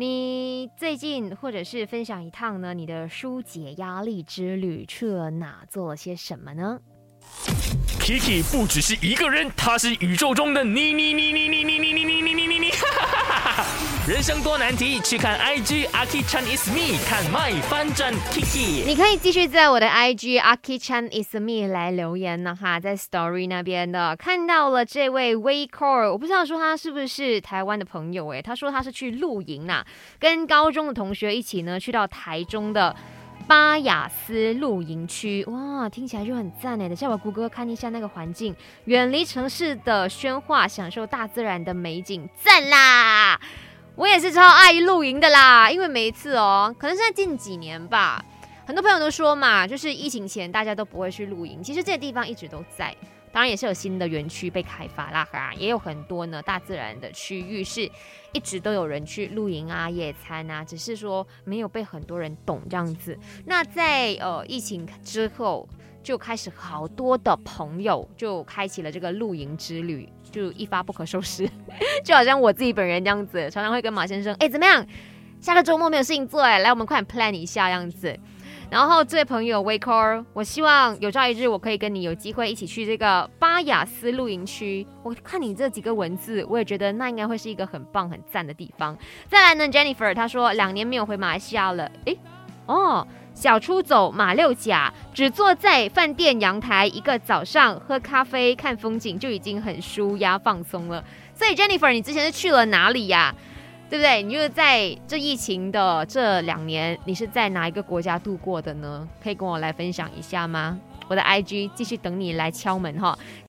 你最近或者是分享一趟呢？你的疏解压力之旅去了哪？做了些什么呢？Kiki 不只是一个人，他是宇宙中的你你你你你你你你你你你你你，人生多难题，去看 IG Aki Chan is me，看 my 翻转 Kiki。你可以继续在我的 IG Aki Chan is me 来留言呢哈，在 Story 那边的看到了这位 Wei Core，我不知道说他是不是台湾的朋友诶，他说他是去露营呐，跟高中的同学一起呢去到台中的。巴雅斯露营区，哇，听起来就很赞哎！等下我谷歌看一下那个环境，远离城市的喧哗，享受大自然的美景，赞啦！我也是超爱露营的啦，因为每一次哦，可能是在近几年吧，很多朋友都说嘛，就是疫情前大家都不会去露营，其实这些地方一直都在。当然也是有新的园区被开发啦哈，也有很多呢大自然的区域是一直都有人去露营啊、野餐啊，只是说没有被很多人懂这样子。那在呃疫情之后，就开始好多的朋友就开启了这个露营之旅，就一发不可收拾，就好像我自己本人这样子，常常会跟马先生，哎，怎么样？下个周末没有事情做，哎，来我们快点 plan 一下这样子。然后这位朋友 w a k e r 我希望有朝一日我可以跟你有机会一起去这个巴雅斯露营区。我看你这几个文字，我也觉得那应该会是一个很棒很赞的地方。再来呢，Jennifer 她说两年没有回马来西亚了，诶，哦，小出走马六甲，只坐在饭店阳台一个早上喝咖啡看风景就已经很舒压放松了。所以 Jennifer，你之前是去了哪里呀？对不对？你就是在这疫情的这两年，你是在哪一个国家度过的呢？可以跟我来分享一下吗？我的 IG 继续等你来敲门哈。